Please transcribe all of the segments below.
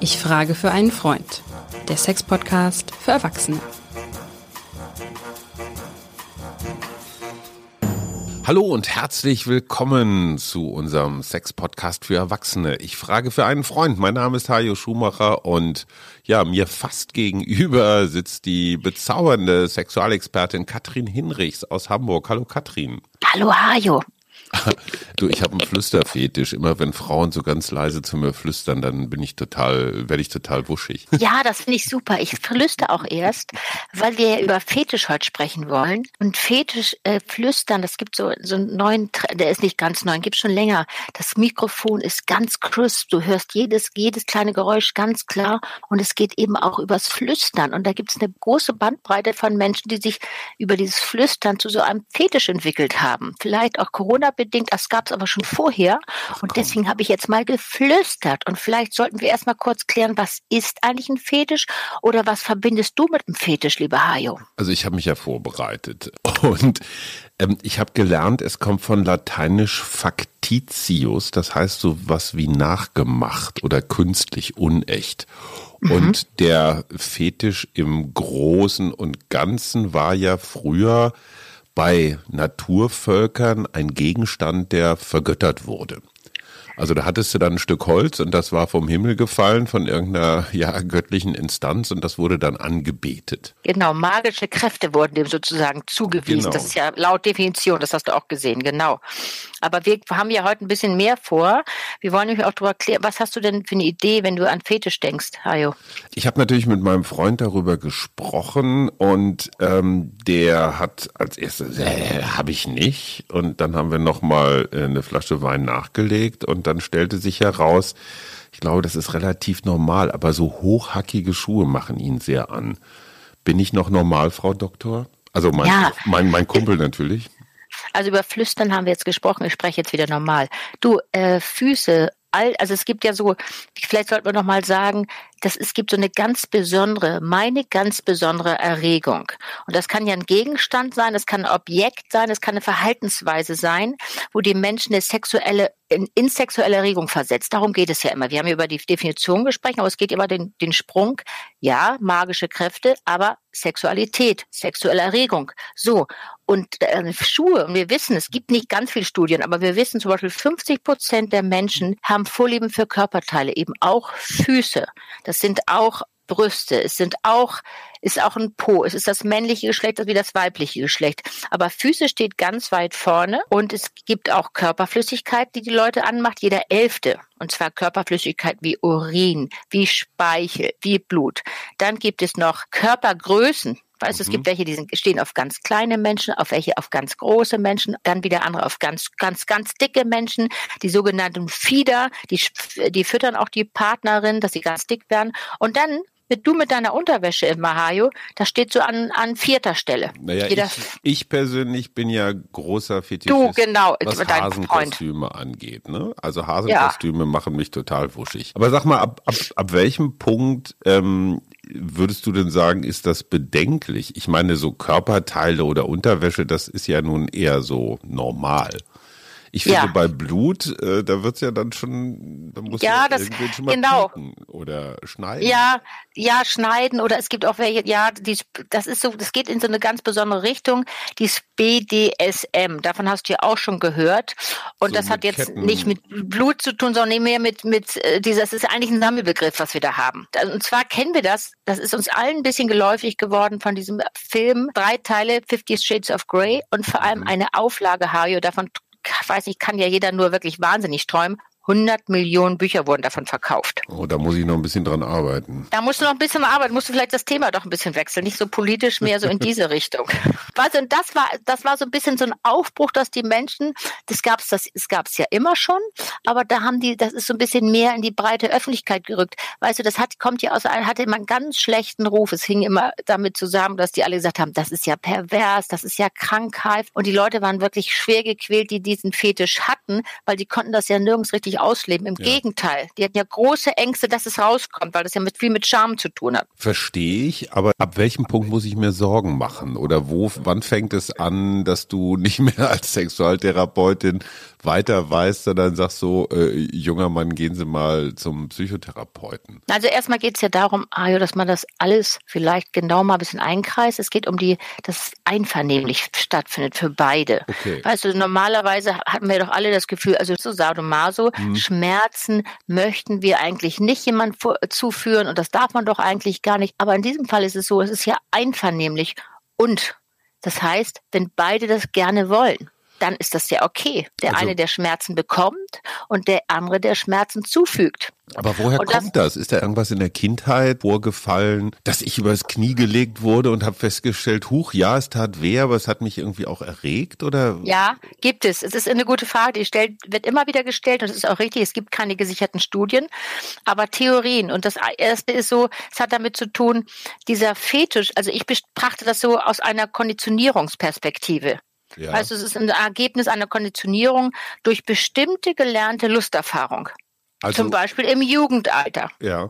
Ich frage für einen Freund. Der Sex-Podcast für Erwachsene. Hallo und herzlich willkommen zu unserem Sex-Podcast für Erwachsene. Ich frage für einen Freund. Mein Name ist Hajo Schumacher und ja, mir fast gegenüber sitzt die bezaubernde Sexualexpertin Katrin Hinrichs aus Hamburg. Hallo Katrin. Hallo Hajo. Du, ich habe einen Flüsterfetisch. Immer wenn Frauen so ganz leise zu mir flüstern, dann bin ich total, werde ich total wuschig. Ja, das finde ich super. Ich flüster auch erst, weil wir ja über Fetisch heute sprechen wollen. Und Fetisch äh, flüstern, das gibt so so einen neuen, der ist nicht ganz neu, gibt schon länger. Das Mikrofon ist ganz crisp. Du hörst jedes jedes kleine Geräusch ganz klar. Und es geht eben auch übers Flüstern. Und da gibt es eine große Bandbreite von Menschen, die sich über dieses Flüstern zu so einem Fetisch entwickelt haben. Vielleicht auch Corona bedingt, das gab es aber schon vorher. Und deswegen habe ich jetzt mal geflüstert. Und vielleicht sollten wir erstmal kurz klären, was ist eigentlich ein Fetisch oder was verbindest du mit einem Fetisch, lieber Hajo? Also ich habe mich ja vorbereitet und ähm, ich habe gelernt, es kommt von lateinisch factitius, das heißt so was wie nachgemacht oder künstlich, unecht. Mhm. Und der Fetisch im Großen und Ganzen war ja früher bei Naturvölkern ein Gegenstand, der vergöttert wurde. Also da hattest du dann ein Stück Holz und das war vom Himmel gefallen von irgendeiner ja göttlichen Instanz und das wurde dann angebetet. Genau, magische Kräfte wurden dem sozusagen zugewiesen. Genau. Das ist ja laut Definition, das hast du auch gesehen, genau. Aber wir haben ja heute ein bisschen mehr vor. Wir wollen nämlich auch darüber klären, was hast du denn für eine Idee, wenn du an Fetisch denkst, Hajo? Ich habe natürlich mit meinem Freund darüber gesprochen und ähm, der hat als erstes, äh, habe ich nicht. Und dann haben wir nochmal äh, eine Flasche Wein nachgelegt und dann stellte sich heraus, ich glaube, das ist relativ normal, aber so hochhackige Schuhe machen ihn sehr an. Bin ich noch normal, Frau Doktor? Also mein, ja. mein, mein Kumpel natürlich. Also über Flüstern haben wir jetzt gesprochen. Ich spreche jetzt wieder normal. Du, äh, Füße, all, also es gibt ja so, vielleicht sollten wir noch mal sagen, dass es gibt so eine ganz besondere, meine ganz besondere Erregung. Und das kann ja ein Gegenstand sein, es kann ein Objekt sein, es kann eine Verhaltensweise sein, wo die Menschen eine sexuelle, in, in sexuelle Erregung versetzt. Darum geht es ja immer. Wir haben ja über die Definition gesprochen, aber es geht immer den, den Sprung, ja, magische Kräfte, aber Sexualität, sexuelle Erregung. So. Und äh, Schuhe, und wir wissen, es gibt nicht ganz viele Studien, aber wir wissen zum Beispiel 50 Prozent der Menschen haben Vorlieben für Körperteile, eben auch Füße. Das sind auch Brüste, es sind auch, ist auch ein Po, es ist das männliche Geschlecht wie das weibliche Geschlecht. Aber Füße steht ganz weit vorne und es gibt auch Körperflüssigkeit, die die Leute anmacht, jeder Elfte. Und zwar Körperflüssigkeit wie Urin, wie Speichel, wie Blut. Dann gibt es noch Körpergrößen, Mhm. es gibt welche, die sind, stehen auf ganz kleine Menschen, auf welche auf ganz große Menschen, dann wieder andere auf ganz, ganz, ganz dicke Menschen, die sogenannten Fieder, die, die füttern auch die Partnerin, dass sie ganz dick werden. Und dann mit du mit deiner Unterwäsche im Mahayo, das steht so an, an vierter Stelle. Naja, ich, ich, persönlich bin ja großer Fetischist, du, genau, was Hasenkostüme angeht. Ne? Also Hasenkostüme ja. machen mich total wuschig. Aber sag mal, ab, ab, ab welchem Punkt ähm, würdest du denn sagen, ist das bedenklich? Ich meine, so Körperteile oder Unterwäsche, das ist ja nun eher so normal. Ich finde, ja. bei Blut, äh, da wird's ja dann schon, da muss ja, das, schon mal genau. oder schneiden. Ja, ja, schneiden oder es gibt auch welche, ja, die, das ist so, das geht in so eine ganz besondere Richtung, die BDSM, davon hast du ja auch schon gehört. Und so das hat jetzt Ketten. nicht mit Blut zu tun, sondern mehr mit, mit äh, dieser, das ist eigentlich ein Sammelbegriff, was wir da haben. Und zwar kennen wir das, das ist uns allen ein bisschen geläufig geworden von diesem Film, drei Teile, Fifty Shades of Grey und vor allem mhm. eine Auflage, Hajo, davon weiß nicht, kann ja jeder nur wirklich wahnsinnig träumen. 100 Millionen Bücher wurden davon verkauft. Oh, da muss ich noch ein bisschen dran arbeiten. Da musst du noch ein bisschen arbeiten, musst du vielleicht das Thema doch ein bisschen wechseln, nicht so politisch, mehr so in diese Richtung. Weißt du, und das war, das war so ein bisschen so ein Aufbruch, dass die Menschen, das gab's, das, das gab's ja immer schon, aber da haben die, das ist so ein bisschen mehr in die breite Öffentlichkeit gerückt. Weißt du, das hat, kommt ja aus, hatte immer einen ganz schlechten Ruf. Es hing immer damit zusammen, dass die alle gesagt haben, das ist ja pervers, das ist ja Krankheit. Und die Leute waren wirklich schwer gequält, die diesen Fetisch hatten, weil die konnten das ja nirgends richtig nicht ausleben. Im ja. Gegenteil, die hatten ja große Ängste, dass es rauskommt, weil das ja mit viel mit Scham zu tun hat. Verstehe ich, aber ab welchem Punkt muss ich mir Sorgen machen? Oder wo, wann fängt es an, dass du nicht mehr als Sexualtherapeutin weiter weißt, sondern sagst so, äh, junger Mann, gehen Sie mal zum Psychotherapeuten? Also erstmal geht es ja darum, Ajo, dass man das alles vielleicht genau mal ein bisschen einkreist. Es geht um die, dass es einvernehmlich stattfindet für beide. Okay. Weißt du, normalerweise hatten wir doch alle das Gefühl, also so Sadomaso, hm. Schmerzen möchten wir eigentlich nicht jemand zuführen und das darf man doch eigentlich gar nicht. Aber in diesem Fall ist es so, es ist ja einvernehmlich und das heißt, wenn beide das gerne wollen, dann ist das ja okay. Der also, eine, der Schmerzen bekommt und der andere, der Schmerzen zufügt. Aber woher und kommt das, das? Ist da irgendwas in der Kindheit vorgefallen, dass ich übers Knie gelegt wurde und habe festgestellt, huch, ja, es tat weh, aber es hat mich irgendwie auch erregt oder? Ja, gibt es. Es ist eine gute Frage, die stellt, wird immer wieder gestellt und es ist auch richtig, es gibt keine gesicherten Studien, aber Theorien. Und das erste ist so, es hat damit zu tun, dieser Fetisch, also ich betrachte das so aus einer Konditionierungsperspektive. Ja. Also es ist ein Ergebnis einer Konditionierung durch bestimmte gelernte Lusterfahrung. Also, Zum Beispiel im Jugendalter. Ja.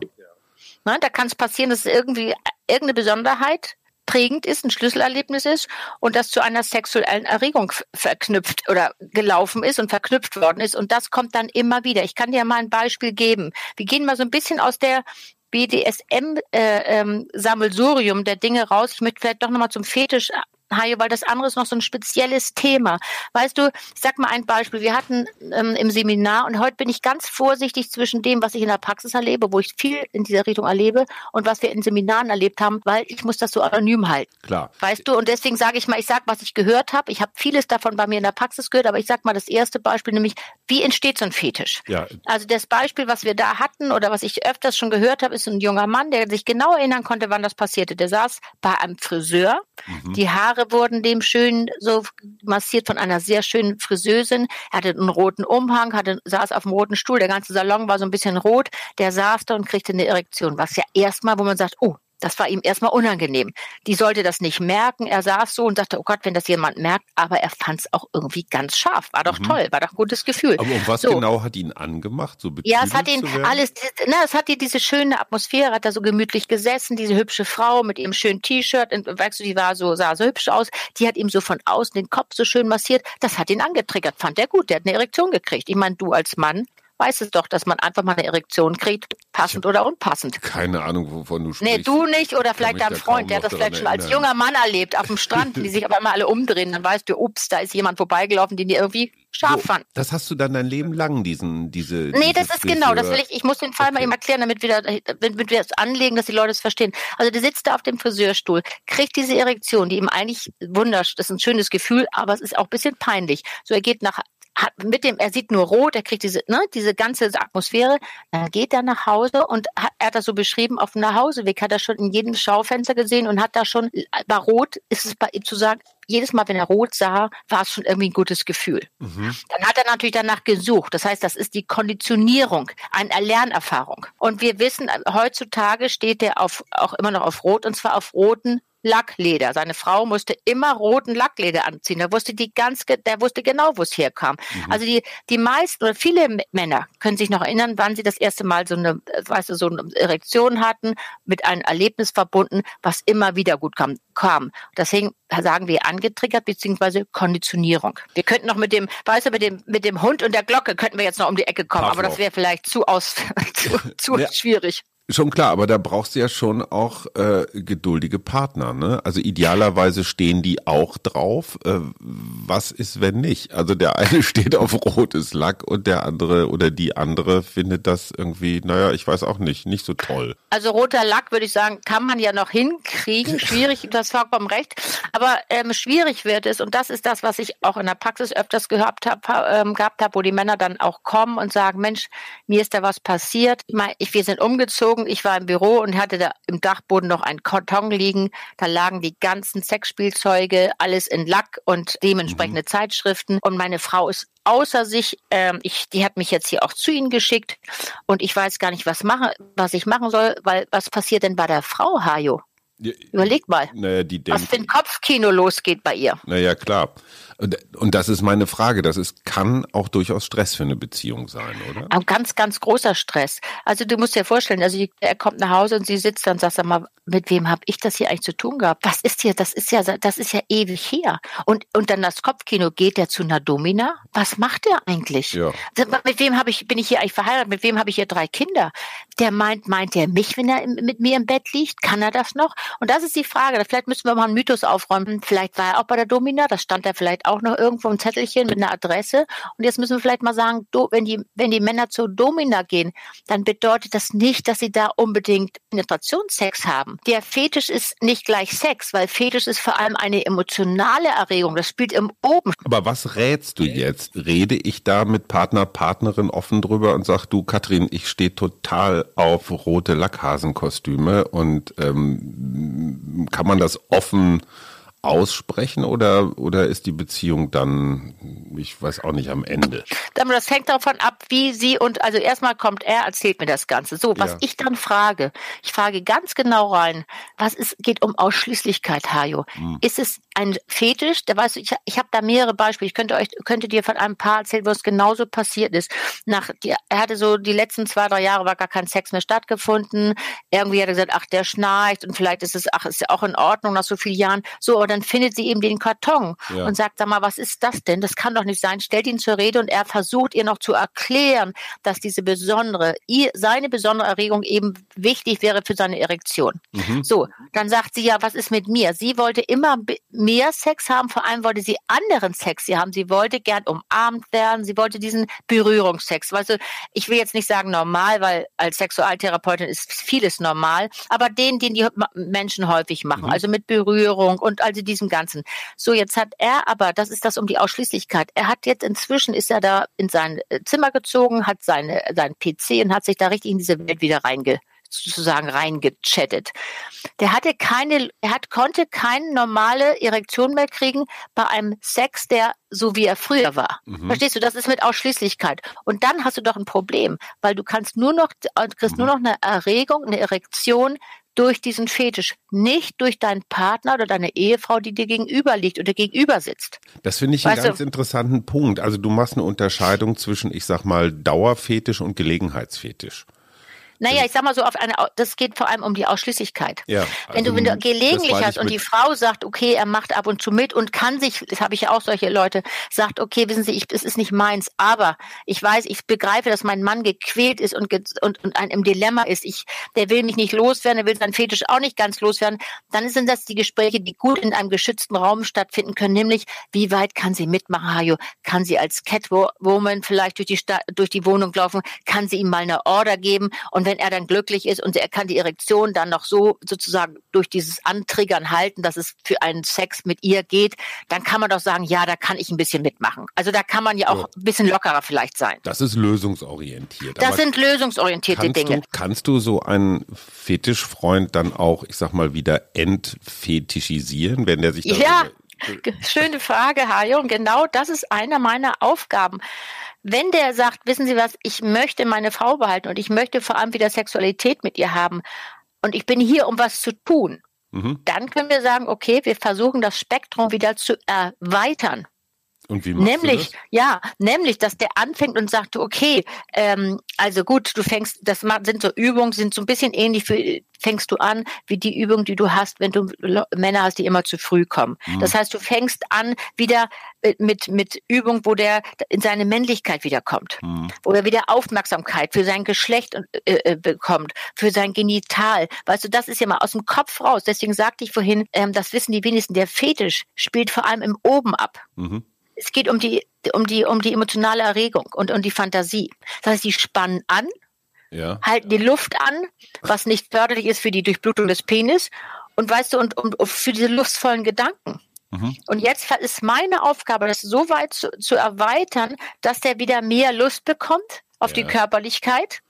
Na, da kann es passieren, dass irgendwie irgendeine Besonderheit prägend ist, ein Schlüsselerlebnis ist und das zu einer sexuellen Erregung verknüpft oder gelaufen ist und verknüpft worden ist. Und das kommt dann immer wieder. Ich kann dir mal ein Beispiel geben. Wir gehen mal so ein bisschen aus der BDSM-Sammelsurium äh, ähm, der Dinge raus. Ich möchte vielleicht doch nochmal zum Fetisch Hajo, weil das andere ist noch so ein spezielles Thema. Weißt du, ich sag mal ein Beispiel. Wir hatten ähm, im Seminar und heute bin ich ganz vorsichtig zwischen dem, was ich in der Praxis erlebe, wo ich viel in dieser Richtung erlebe und was wir in Seminaren erlebt haben, weil ich muss das so anonym halten. Klar. Weißt du, und deswegen sage ich mal, ich sag, was ich gehört habe. Ich habe vieles davon bei mir in der Praxis gehört, aber ich sag mal das erste Beispiel, nämlich wie entsteht so ein Fetisch? Ja. Also das Beispiel, was wir da hatten oder was ich öfters schon gehört habe, ist ein junger Mann, der sich genau erinnern konnte, wann das passierte. Der saß bei einem Friseur, mhm. die Haare Haare wurden dem schön so massiert von einer sehr schönen Friseusin. Er hatte einen roten Umhang, hatte, saß auf dem roten Stuhl. Der ganze Salon war so ein bisschen rot. Der saß da und kriegte eine Erektion, was ja erstmal, wo man sagt, oh, das war ihm erstmal unangenehm. Die sollte das nicht merken. Er saß so und dachte, oh Gott, wenn das jemand merkt, aber er fand es auch irgendwie ganz scharf. War doch mhm. toll, war doch ein gutes Gefühl. Aber um was so. genau hat ihn angemacht? So ja, es hat ihn alles, ne, es hat die, diese schöne Atmosphäre, hat da so gemütlich gesessen, diese hübsche Frau mit ihrem schönen T-Shirt, weißt du, die war so, sah so hübsch aus, die hat ihm so von außen den Kopf so schön massiert. Das hat ihn angetriggert, fand er gut, der hat eine Erektion gekriegt. Ich meine, du als Mann weiß es doch, dass man einfach mal eine Erektion kriegt, passend oder unpassend. Keine Ahnung, wovon du sprichst. Nee, du nicht oder vielleicht dein Freund, der hat das vielleicht schon als junger Mann erlebt auf dem Strand, die sich aber immer alle umdrehen. Dann weißt du, ups, da ist jemand vorbeigelaufen, den die irgendwie scharf so, fand. Das hast du dann dein Leben lang, diesen, diese. Nee, das ist genau, das will ich, ich muss den Fall okay. mal eben erklären, damit wir, damit wir es anlegen, dass die Leute es verstehen. Also der sitzt da auf dem Friseurstuhl, kriegt diese Erektion, die ihm eigentlich wundersch, das ist ein schönes Gefühl, aber es ist auch ein bisschen peinlich. So, er geht nach hat mit dem, er sieht nur rot, er kriegt diese, ne, diese ganze Atmosphäre, dann geht er nach Hause und hat, er hat das so beschrieben, auf dem Nachhauseweg hat er schon in jedem Schaufenster gesehen und hat da schon, bei Rot ist es bei ihm zu sagen, jedes Mal, wenn er rot sah, war es schon irgendwie ein gutes Gefühl. Mhm. Dann hat er natürlich danach gesucht. Das heißt, das ist die Konditionierung, eine Lernerfahrung. Und wir wissen, heutzutage steht er auf, auch immer noch auf Rot und zwar auf roten Lackleder. Seine Frau musste immer roten Lackleder anziehen. Er wusste die ganz, der wusste genau, wo es herkam. Mhm. Also die, die meisten oder viele Männer können sich noch erinnern, wann sie das erste Mal so eine, weißt du, so eine Erektion hatten, mit einem Erlebnis verbunden, was immer wieder gut kam. kam. Deswegen sagen wir angetriggert beziehungsweise Konditionierung. Wir könnten noch mit dem, weißt du, mit dem, mit dem Hund und der Glocke könnten wir jetzt noch um die Ecke kommen, Pavlov. aber das wäre vielleicht zu aus, zu, zu ja. schwierig. Schon klar, aber da brauchst du ja schon auch äh, geduldige Partner, ne? Also idealerweise stehen die auch drauf. Äh, was ist, wenn nicht? Also der eine steht auf rotes Lack und der andere oder die andere findet das irgendwie, naja, ich weiß auch nicht, nicht so toll. Also roter Lack würde ich sagen, kann man ja noch hinkriegen. Schwierig, du hast vollkommen recht. Aber ähm, schwierig wird es, und das ist das, was ich auch in der Praxis öfters gehabt habe, ähm, gehabt habe, wo die Männer dann auch kommen und sagen, Mensch, mir ist da was passiert. Ich wir sind umgezogen geflogen. Ich war im Büro und hatte da im Dachboden noch einen Karton liegen. Da lagen die ganzen Sexspielzeuge, alles in Lack und dementsprechende mhm. Zeitschriften. Und meine Frau ist außer sich, ähm, ich, die hat mich jetzt hier auch zu Ihnen geschickt und ich weiß gar nicht, was mache, was ich machen soll, weil was passiert denn bei der Frau, Hajo? Überleg mal, naja, die was für ein Kopfkino losgeht bei ihr. Naja, klar. Und, das ist meine Frage. Das ist, kann auch durchaus Stress für eine Beziehung sein, oder? Ein ganz, ganz großer Stress. Also du musst dir vorstellen, also er kommt nach Hause und sie sitzt dann und sagt, sag mal, mit wem habe ich das hier eigentlich zu tun gehabt? Was ist hier? Das ist ja, das ist ja ewig her. Und, und dann das Kopfkino, geht er zu einer Domina? Was macht er eigentlich? Ja. Mit wem habe ich, bin ich hier eigentlich verheiratet? Mit wem habe ich hier drei Kinder? Der meint, meint er mich, wenn er mit mir im Bett liegt? Kann er das noch? Und das ist die Frage. Vielleicht müssen wir mal einen Mythos aufräumen. Vielleicht war er auch bei der Domina, das stand er vielleicht auch noch irgendwo ein Zettelchen mit einer Adresse. Und jetzt müssen wir vielleicht mal sagen, wenn die, wenn die Männer zur Domina gehen, dann bedeutet das nicht, dass sie da unbedingt Penetrationssex haben. Der Fetisch ist nicht gleich Sex, weil Fetisch ist vor allem eine emotionale Erregung. Das spielt im Oben. Aber was rätst du jetzt? Rede ich da mit Partner, Partnerin offen drüber und sag du, Katrin, ich stehe total auf rote Lackhasenkostüme und ähm, kann man das offen aussprechen oder, oder ist die Beziehung dann, ich weiß auch nicht, am Ende? Das hängt davon ab, wie sie und also erstmal kommt er, erzählt mir das Ganze. So, was ja. ich dann frage, ich frage ganz genau rein, was ist, geht um Ausschließlichkeit, Hajo. Hm. Ist es ein Fetisch? Da weißt du, ich, ich habe da mehrere Beispiele. Ich könnte euch, könnte dir von einem Paar erzählen, wo es genauso passiert ist. Nach, die, er hatte so die letzten zwei, drei Jahre war gar kein Sex mehr stattgefunden. Irgendwie hat er gesagt, ach, der schnarcht und vielleicht ist es, ach, ist ja auch in Ordnung nach so vielen Jahren. So, dann findet sie eben den Karton ja. und sagt, sag mal, was ist das denn? Das kann doch nicht sein. Stellt ihn zur Rede und er versucht ihr noch zu erklären, dass diese besondere, ihr, seine besondere Erregung eben wichtig wäre für seine Erektion. Mhm. So, dann sagt sie ja, was ist mit mir? Sie wollte immer mehr Sex haben, vor allem wollte sie anderen Sex sie haben. Sie wollte gern umarmt werden, sie wollte diesen Berührungssex. Weißt du, ich will jetzt nicht sagen normal, weil als Sexualtherapeutin ist vieles normal, aber den, den die Menschen häufig machen, mhm. also mit Berührung und also diesem Ganzen. So, jetzt hat er aber, das ist das um die Ausschließlichkeit. Er hat jetzt inzwischen ist er da in sein äh, Zimmer gezogen, hat seine, sein PC und hat sich da richtig in diese Welt wieder reinge sozusagen reingechattet. Der hatte keine, er hat, konnte keine normale Erektion mehr kriegen bei einem Sex, der so wie er früher war. Mhm. Verstehst du? Das ist mit Ausschließlichkeit. Und dann hast du doch ein Problem, weil du kannst nur noch, kriegst mhm. nur noch eine Erregung, eine Erektion, durch diesen Fetisch, nicht durch deinen Partner oder deine Ehefrau, die dir gegenüber liegt oder gegenüber sitzt. Das finde ich weißt einen ganz du? interessanten Punkt. Also du machst eine Unterscheidung zwischen, ich sag mal, Dauerfetisch und Gelegenheitsfetisch. Naja, ich sag mal so, auf eine, das geht vor allem um die Ausschließlichkeit. Ja, also wenn du, wenn du gelegentlich hast und die Frau sagt, okay, er macht ab und zu mit und kann sich, das habe ich ja auch solche Leute, sagt, okay, wissen Sie, ich, es ist nicht meins, aber ich weiß, ich begreife, dass mein Mann gequält ist und, und, und ein, im Dilemma ist, ich, der will mich nicht loswerden, der will seinen Fetisch auch nicht ganz loswerden, dann sind das die Gespräche, die gut in einem geschützten Raum stattfinden können, nämlich, wie weit kann sie mitmachen, Hajo? Kann sie als Catwoman vielleicht durch die, durch die Wohnung laufen? Kann sie ihm mal eine Order geben? Und wenn er dann glücklich ist und er kann die Erektion dann noch so sozusagen durch dieses Antriggern halten, dass es für einen Sex mit ihr geht, dann kann man doch sagen, ja, da kann ich ein bisschen mitmachen. Also da kann man ja auch ein bisschen lockerer vielleicht sein. Das ist lösungsorientiert. Das Aber sind lösungsorientierte Dinge. Du, kannst du so einen Fetischfreund dann auch, ich sag mal, wieder entfetischisieren, wenn der sich ja. Schöne Frage, Hajo. Und genau das ist einer meiner Aufgaben. Wenn der sagt, wissen Sie was, ich möchte meine Frau behalten und ich möchte vor allem wieder Sexualität mit ihr haben und ich bin hier, um was zu tun, mhm. dann können wir sagen, okay, wir versuchen das Spektrum wieder zu erweitern. Und wie machst nämlich, ja, nämlich, dass der anfängt und sagt, okay, ähm, also gut, du fängst, das sind so Übungen, sind so ein bisschen ähnlich für, fängst du an, wie die Übung, die du hast, wenn du Männer hast, die immer zu früh kommen. Mhm. Das heißt, du fängst an wieder äh, mit, mit Übung, wo der in seine Männlichkeit wiederkommt, mhm. wo er wieder Aufmerksamkeit für sein Geschlecht äh, äh, bekommt, für sein Genital. Weißt du, das ist ja mal aus dem Kopf raus. Deswegen sagte ich vorhin, ähm, das wissen die wenigsten, der Fetisch spielt vor allem im Oben ab. Mhm. Es geht um die, um die, um die emotionale Erregung und um die Fantasie. Das heißt, die spannen an, ja. halten die Luft an, was nicht förderlich ist für die Durchblutung des Penis und weißt du, und, und für diese lustvollen Gedanken. Mhm. Und jetzt ist meine Aufgabe, das so weit zu, zu erweitern, dass der wieder mehr Lust bekommt auf ja. die Körperlichkeit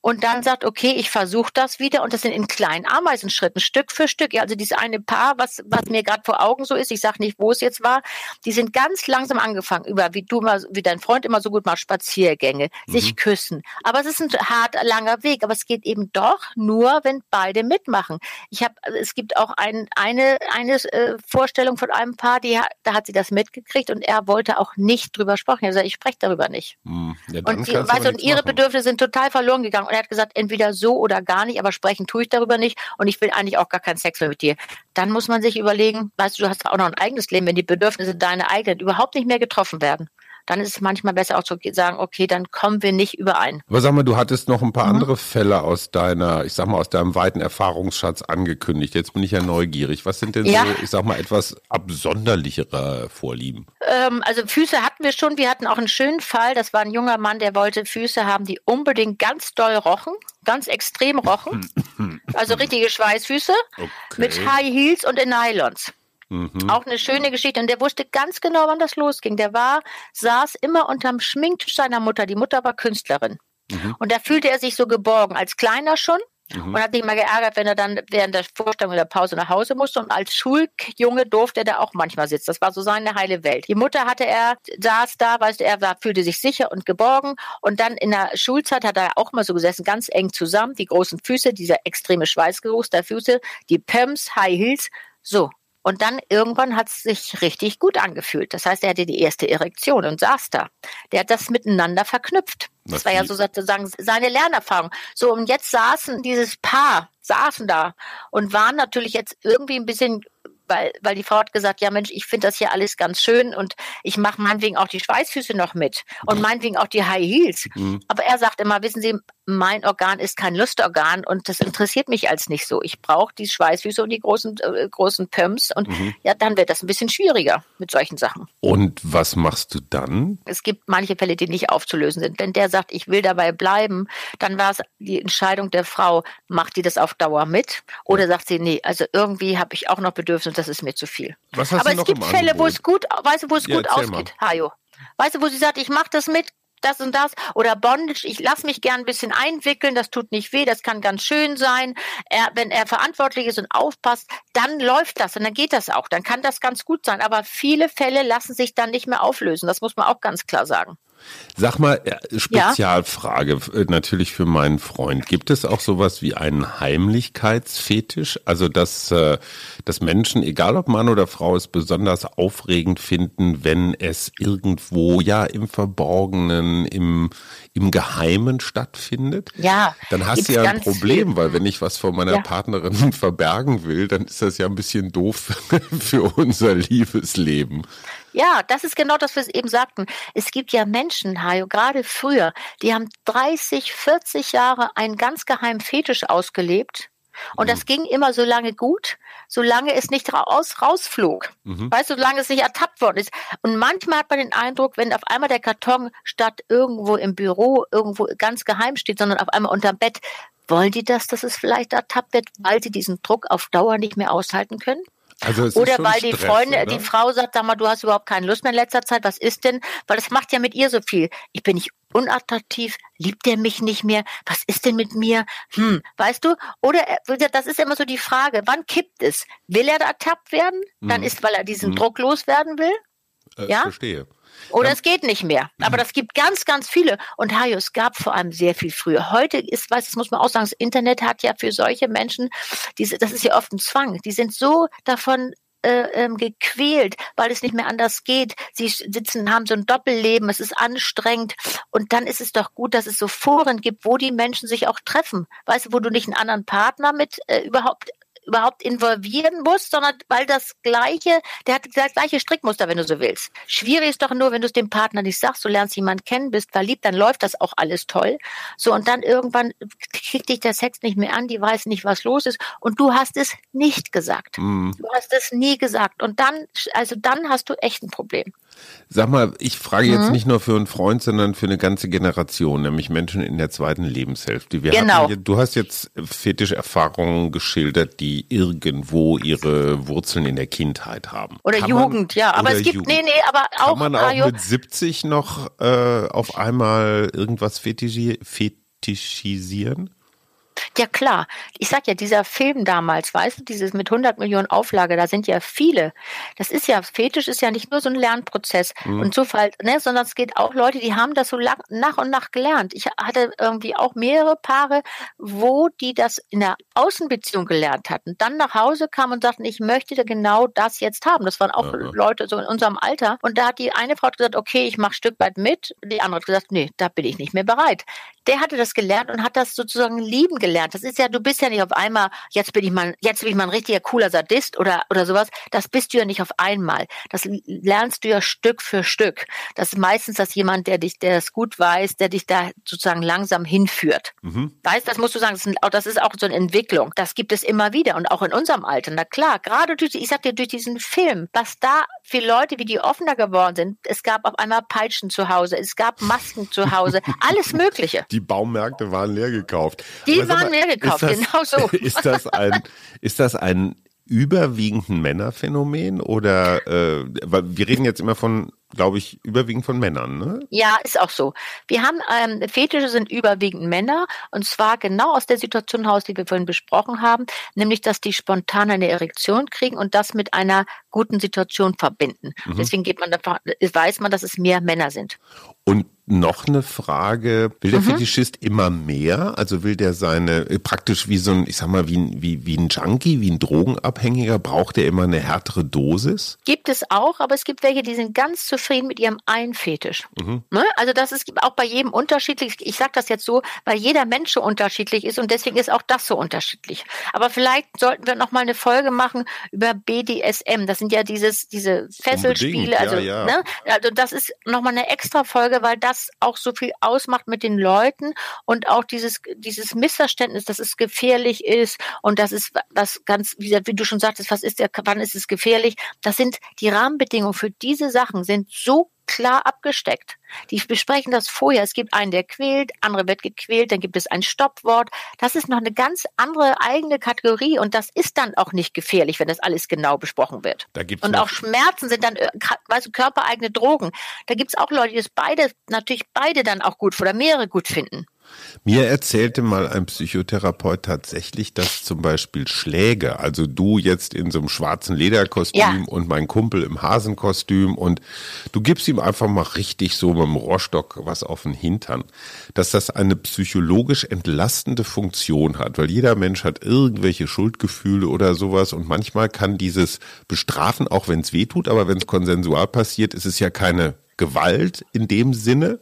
und dann sagt, okay, ich versuche das wieder und das sind in kleinen Ameisenschritten, Stück für Stück. Ja, also dieses eine Paar, was, was mir gerade vor Augen so ist, ich sage nicht, wo es jetzt war, die sind ganz langsam angefangen, über wie du mal, wie dein Freund immer so gut macht, Spaziergänge, mhm. sich küssen. Aber es ist ein hart langer Weg, aber es geht eben doch nur, wenn beide mitmachen. Ich habe, es gibt auch ein, eine, eine äh, Vorstellung von einem Paar, die, da hat sie das mitgekriegt und er wollte auch nicht drüber sprechen. Er sagt, ich spreche darüber nicht. Mhm. Ja, und, die, weißt, und ihre machen. Bedürfnisse sind total verloren gegangen. Und er hat gesagt, entweder so oder gar nicht, aber sprechen tue ich darüber nicht und ich will eigentlich auch gar keinen Sex mehr mit dir. Dann muss man sich überlegen, weißt du, du hast auch noch ein eigenes Leben, wenn die Bedürfnisse deine eigenen überhaupt nicht mehr getroffen werden dann ist es manchmal besser auch zu sagen, okay, dann kommen wir nicht überein. Aber sag mal, du hattest noch ein paar mhm. andere Fälle aus deiner, ich sag mal, aus deinem weiten Erfahrungsschatz angekündigt. Jetzt bin ich ja neugierig. Was sind denn ja. so, ich sag mal, etwas absonderlichere Vorlieben? Ähm, also Füße hatten wir schon. Wir hatten auch einen schönen Fall. Das war ein junger Mann, der wollte Füße haben, die unbedingt ganz doll rochen ganz extrem rochen. also richtige Schweißfüße okay. mit High Heels und in Nylons. Mhm. Auch eine schöne Geschichte. Und der wusste ganz genau, wann das losging. Der war, saß immer unterm Schminktisch seiner Mutter. Die Mutter war Künstlerin. Mhm. Und da fühlte er sich so geborgen, als Kleiner schon. Mhm. Und hat sich mal geärgert, wenn er dann während der Vorstellung in der Pause nach Hause musste. Und als Schuljunge durfte er da auch manchmal sitzen. Das war so seine heile Welt. Die Mutter hatte er, saß da, weißt du, er war, fühlte sich sicher und geborgen. Und dann in der Schulzeit hat er auch mal so gesessen, ganz eng zusammen, die großen Füße, dieser extreme Schweißgeruch der Füße, die Pumps, High Heels. So, und dann irgendwann hat es sich richtig gut angefühlt. Das heißt, er hatte die erste Erektion und saß da. Der hat das miteinander verknüpft. Das war ja so sozusagen seine Lernerfahrung. So, und jetzt saßen dieses Paar, saßen da und waren natürlich jetzt irgendwie ein bisschen weil, weil die Frau hat gesagt, ja Mensch, ich finde das hier alles ganz schön und ich mache meinetwegen auch die Schweißfüße noch mit und meinetwegen auch die High Heels. Mhm. Aber er sagt immer, wissen Sie, mein Organ ist kein Lustorgan und das interessiert mich als nicht so. Ich brauche die Schweißfüße und die großen, äh, großen Pumps und mhm. ja, dann wird das ein bisschen schwieriger mit solchen Sachen. Und was machst du dann? Es gibt manche Fälle, die nicht aufzulösen sind. Wenn der sagt, ich will dabei bleiben, dann war es die Entscheidung der Frau, macht die das auf Dauer mit oder ja. sagt sie, nee, also irgendwie habe ich auch noch Bedürfnisse das ist mir zu viel. Aber es gibt Fälle, Angebot? wo es gut, weißt du, wo es ja, gut ausgeht, mal. Hajo. Weißt du, wo sie sagt, ich mache das mit, das und das oder Bondage, ich lasse mich gern ein bisschen einwickeln, das tut nicht weh, das kann ganz schön sein. Er, wenn er verantwortlich ist und aufpasst, dann läuft das und dann geht das auch, dann kann das ganz gut sein. Aber viele Fälle lassen sich dann nicht mehr auflösen, das muss man auch ganz klar sagen. Sag mal, äh, Spezialfrage ja? Äh, natürlich für meinen Freund. Gibt es auch sowas wie einen Heimlichkeitsfetisch? Also, dass, äh, dass Menschen, egal ob Mann oder Frau, es besonders aufregend finden, wenn es irgendwo, ja, im Verborgenen, im, im Geheimen stattfindet? Ja. Dann hast du ja ein Problem, viel. weil wenn ich was vor meiner ja. Partnerin verbergen will, dann ist das ja ein bisschen doof für unser Liebesleben. Ja, das ist genau das, was wir eben sagten. Es gibt ja Menschen, Hajo, gerade früher, die haben 30, 40 Jahre einen ganz geheimen Fetisch ausgelebt. Und mhm. das ging immer so lange gut, solange es nicht raus, rausflog. Mhm. Weißt du, solange es nicht ertappt worden ist. Und manchmal hat man den Eindruck, wenn auf einmal der Karton statt irgendwo im Büro irgendwo ganz geheim steht, sondern auf einmal unterm Bett, wollen die das, dass es vielleicht ertappt wird, weil sie diesen Druck auf Dauer nicht mehr aushalten können? Also oder weil die Stress, Freunde, oder? die Frau sagt, sag mal, du hast überhaupt keine Lust mehr in letzter Zeit, was ist denn? Weil das macht ja mit ihr so viel. Ich bin nicht unattraktiv, liebt er mich nicht mehr, was ist denn mit mir? Hm, weißt du? Oder das ist immer so die Frage, wann kippt es? Will er ertappt werden? Dann hm. ist, weil er diesen hm. Druck loswerden will? Äh, ja? Verstehe. Oder es geht nicht mehr. Aber das gibt ganz, ganz viele. Und Hajo, es gab vor allem sehr viel früher. Heute ist, weiß, das muss man auch sagen, das Internet hat ja für solche Menschen, diese, das ist ja oft ein Zwang. Die sind so davon äh, ähm, gequält, weil es nicht mehr anders geht. Sie sitzen, haben so ein Doppelleben, es ist anstrengend. Und dann ist es doch gut, dass es so Foren gibt, wo die Menschen sich auch treffen. Weißt du, wo du nicht einen anderen Partner mit äh, überhaupt überhaupt involvieren muss, sondern weil das gleiche, der hat das gleiche Strickmuster, wenn du so willst. Schwierig ist doch nur, wenn du es dem Partner nicht sagst, du lernst jemanden kennen, bist verliebt, dann läuft das auch alles toll. So, und dann irgendwann kriegt dich der Sex nicht mehr an, die weiß nicht, was los ist, und du hast es nicht gesagt. Mhm. Du hast es nie gesagt. Und dann, also dann hast du echt ein Problem. Sag mal, ich frage jetzt mhm. nicht nur für einen Freund, sondern für eine ganze Generation, nämlich Menschen in der zweiten Lebenshälfte. Wir genau. Hatten, du hast jetzt Fetischerfahrungen geschildert, die irgendwo ihre Wurzeln in der Kindheit haben. Oder kann Jugend, man, ja. Aber es gibt, Jugend. nee, nee, aber auch. Kann man auch mit 70 noch äh, auf einmal irgendwas fetischisieren? Ja klar, ich sag ja, dieser Film damals, weißt du, dieses mit 100 Millionen Auflage, da sind ja viele. Das ist ja, Fetisch ist ja nicht nur so ein Lernprozess mhm. und Zufall, ne, sondern es geht auch Leute, die haben das so lang, nach und nach gelernt. Ich hatte irgendwie auch mehrere Paare, wo die das in der Außenbeziehung gelernt hatten, dann nach Hause kamen und sagten, ich möchte genau das jetzt haben. Das waren auch ja. Leute so in unserem Alter und da hat die eine Frau gesagt, okay, ich mache Stück weit mit, die andere hat gesagt, nee, da bin ich nicht mehr bereit. Der hatte das gelernt und hat das sozusagen lieben gelernt gelernt. Das ist ja, du bist ja nicht auf einmal, jetzt bin ich mal, jetzt bin ich mal ein richtiger cooler Sadist oder, oder sowas. Das bist du ja nicht auf einmal. Das lernst du ja Stück für Stück. Das ist meistens das jemand, der dich, der das gut weiß, der dich da sozusagen langsam hinführt. Mhm. Weißt, das musst du sagen, das ist, das ist auch so eine Entwicklung. Das gibt es immer wieder und auch in unserem Alter. Na klar, gerade durch, ich sag dir, durch diesen Film, was da für Leute, wie die offener geworden sind. Es gab auf einmal Peitschen zu Hause, es gab Masken zu Hause, alles Mögliche. Die Baumärkte waren leer gekauft. Die waren mal, leer gekauft, das, genau so. Ist das ein, ist das ein überwiegend ein Männerphänomen oder äh, wir reden jetzt immer von glaube ich, überwiegend von Männern, ne? Ja, ist auch so. Wir haben, ähm, Fetische sind überwiegend Männer und zwar genau aus der Situation heraus, die wir vorhin besprochen haben, nämlich, dass die spontan eine Erektion kriegen und das mit einer guten Situation verbinden. Mhm. Deswegen geht man davon, weiß man, dass es mehr Männer sind. Und noch eine Frage, will der mhm. Fetischist immer mehr? Also will der seine, äh, praktisch wie so ein, ich sag mal, wie, wie, wie ein Junkie, wie ein Drogenabhängiger, braucht er immer eine härtere Dosis? Gibt es auch, aber es gibt welche, die sind ganz zufrieden mit ihrem einen Fetisch. Mhm. Ne? Also das ist auch bei jedem unterschiedlich. Ich sage das jetzt so, weil jeder Mensch so unterschiedlich ist und deswegen ist auch das so unterschiedlich. Aber vielleicht sollten wir noch mal eine Folge machen über BDSM. Das sind ja dieses, diese Fesselspiele. Also, ja, ja. Ne? also das ist noch mal eine extra Folge, weil das auch so viel ausmacht mit den Leuten und auch dieses, dieses Missverständnis, dass es gefährlich ist und das ist was ganz, wie, wie du schon sagtest, was ist der, wann ist es gefährlich? Das sind die Rahmenbedingungen für diese Sachen sind so klar abgesteckt. Die besprechen das vorher. Es gibt einen, der quält, andere wird gequält, dann gibt es ein Stoppwort. Das ist noch eine ganz andere eigene Kategorie und das ist dann auch nicht gefährlich, wenn das alles genau besprochen wird. Und auch Schmerzen sind dann, äh, weißt du, körpereigene Drogen. Da gibt es auch Leute, die das beide, natürlich beide dann auch gut oder mehrere gut finden. Mir erzählte mal ein Psychotherapeut tatsächlich, dass zum Beispiel Schläge, also du jetzt in so einem schwarzen Lederkostüm ja. und mein Kumpel im Hasenkostüm und du gibst ihm einfach mal richtig so mit dem Rohrstock was auf den Hintern, dass das eine psychologisch entlastende Funktion hat, weil jeder Mensch hat irgendwelche Schuldgefühle oder sowas und manchmal kann dieses Bestrafen, auch wenn es weh tut, aber wenn es konsensual passiert, ist es ja keine Gewalt in dem Sinne,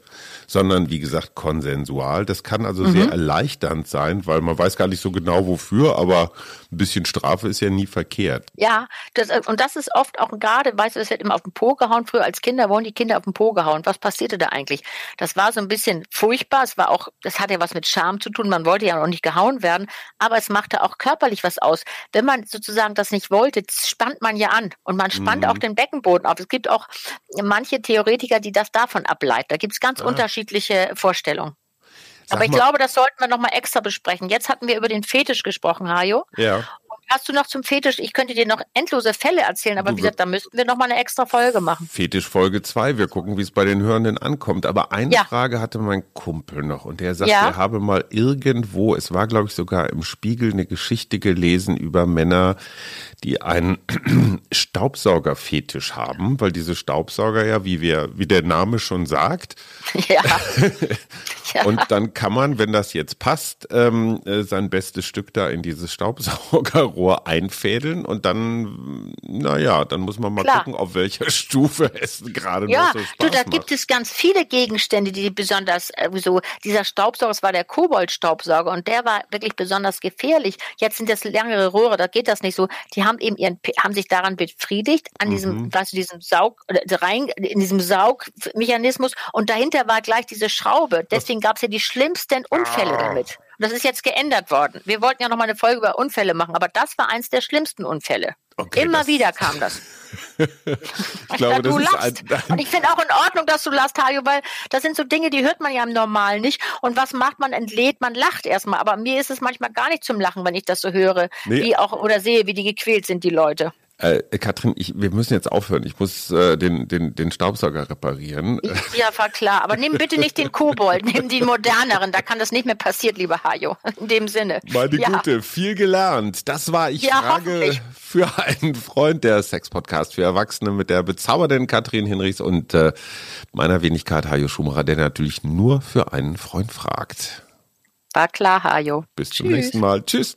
sondern wie gesagt konsensual. Das kann also mhm. sehr erleichternd sein, weil man weiß gar nicht so genau wofür, aber ein bisschen Strafe ist ja nie verkehrt. Ja, das, und das ist oft auch gerade, weißt du, das wird immer auf den Po gehauen. Früher als Kinder wurden die Kinder auf den Po gehauen. Was passierte da eigentlich? Das war so ein bisschen furchtbar. Es war auch, das hatte ja was mit Scham zu tun. Man wollte ja auch nicht gehauen werden, aber es machte auch körperlich was aus. Wenn man sozusagen das nicht wollte, spannt man ja an und man spannt mhm. auch den Beckenboden auf. Es gibt auch manche Theoretiker, die das davon ableiten. Da gibt es ganz ah. unterschiedliche Vorstellungen. Sag Aber ich mal. glaube, das sollten wir nochmal extra besprechen. Jetzt hatten wir über den Fetisch gesprochen, Hajo. Ja. Hast du noch zum Fetisch? Ich könnte dir noch endlose Fälle erzählen, aber du, wie gesagt, da müssten wir noch mal eine extra Folge machen. Fetisch Folge 2. Wir gucken, wie es bei den Hörenden ankommt. Aber eine ja. Frage hatte mein Kumpel noch und der sagte, ja. er habe mal irgendwo, es war glaube ich sogar im Spiegel, eine Geschichte gelesen über Männer, die einen Staubsaugerfetisch haben, weil diese Staubsauger ja, wie wir, wie der Name schon sagt. Ja. Und dann kann man, wenn das jetzt passt, ähm, äh, sein bestes Stück da in dieses Staubsaugerrohr einfädeln und dann, naja, dann muss man mal Klar. gucken, auf welcher Stufe es gerade ja, noch so Spaß du, da macht. gibt es ganz viele Gegenstände, die besonders, äh, so, dieser Staubsauger, das war der Kobold-Staubsauger und der war wirklich besonders gefährlich. Jetzt sind das längere Röhre, da geht das nicht so. Die haben eben ihren, haben sich daran befriedigt, an diesem, mhm. weißt du, diesem Saug, rein, in diesem Saugmechanismus und dahinter war gleich diese Schraube. Deswegen gab es ja die schlimmsten Unfälle ah. damit. Und das ist jetzt geändert worden. Wir wollten ja noch mal eine Folge über Unfälle machen, aber das war eins der schlimmsten Unfälle. Okay, Immer wieder kam das. ich glaube, das ist ein, ein Und ich finde auch in Ordnung, dass du lachst, Hajo, weil das sind so Dinge, die hört man ja im Normalen nicht. Und was macht man? Entlädt, man lacht erstmal. Aber mir ist es manchmal gar nicht zum Lachen, wenn ich das so höre, nee. wie auch oder sehe, wie die gequält sind, die Leute. Äh, Katrin, ich, wir müssen jetzt aufhören. Ich muss äh, den, den, den Staubsauger reparieren. Ja, war klar. Aber nimm bitte nicht den Kobold, nimm den moderneren. Da kann das nicht mehr passieren, lieber Hajo. In dem Sinne. Meine ja. Gute, viel gelernt. Das war Ich ja, Frage für einen Freund der Sex-Podcast für Erwachsene mit der bezaubernden Katrin Hinrichs und äh, meiner Wenigkeit Hajo Schumacher, der natürlich nur für einen Freund fragt. War klar, Hajo. Bis Tschüss. zum nächsten Mal. Tschüss.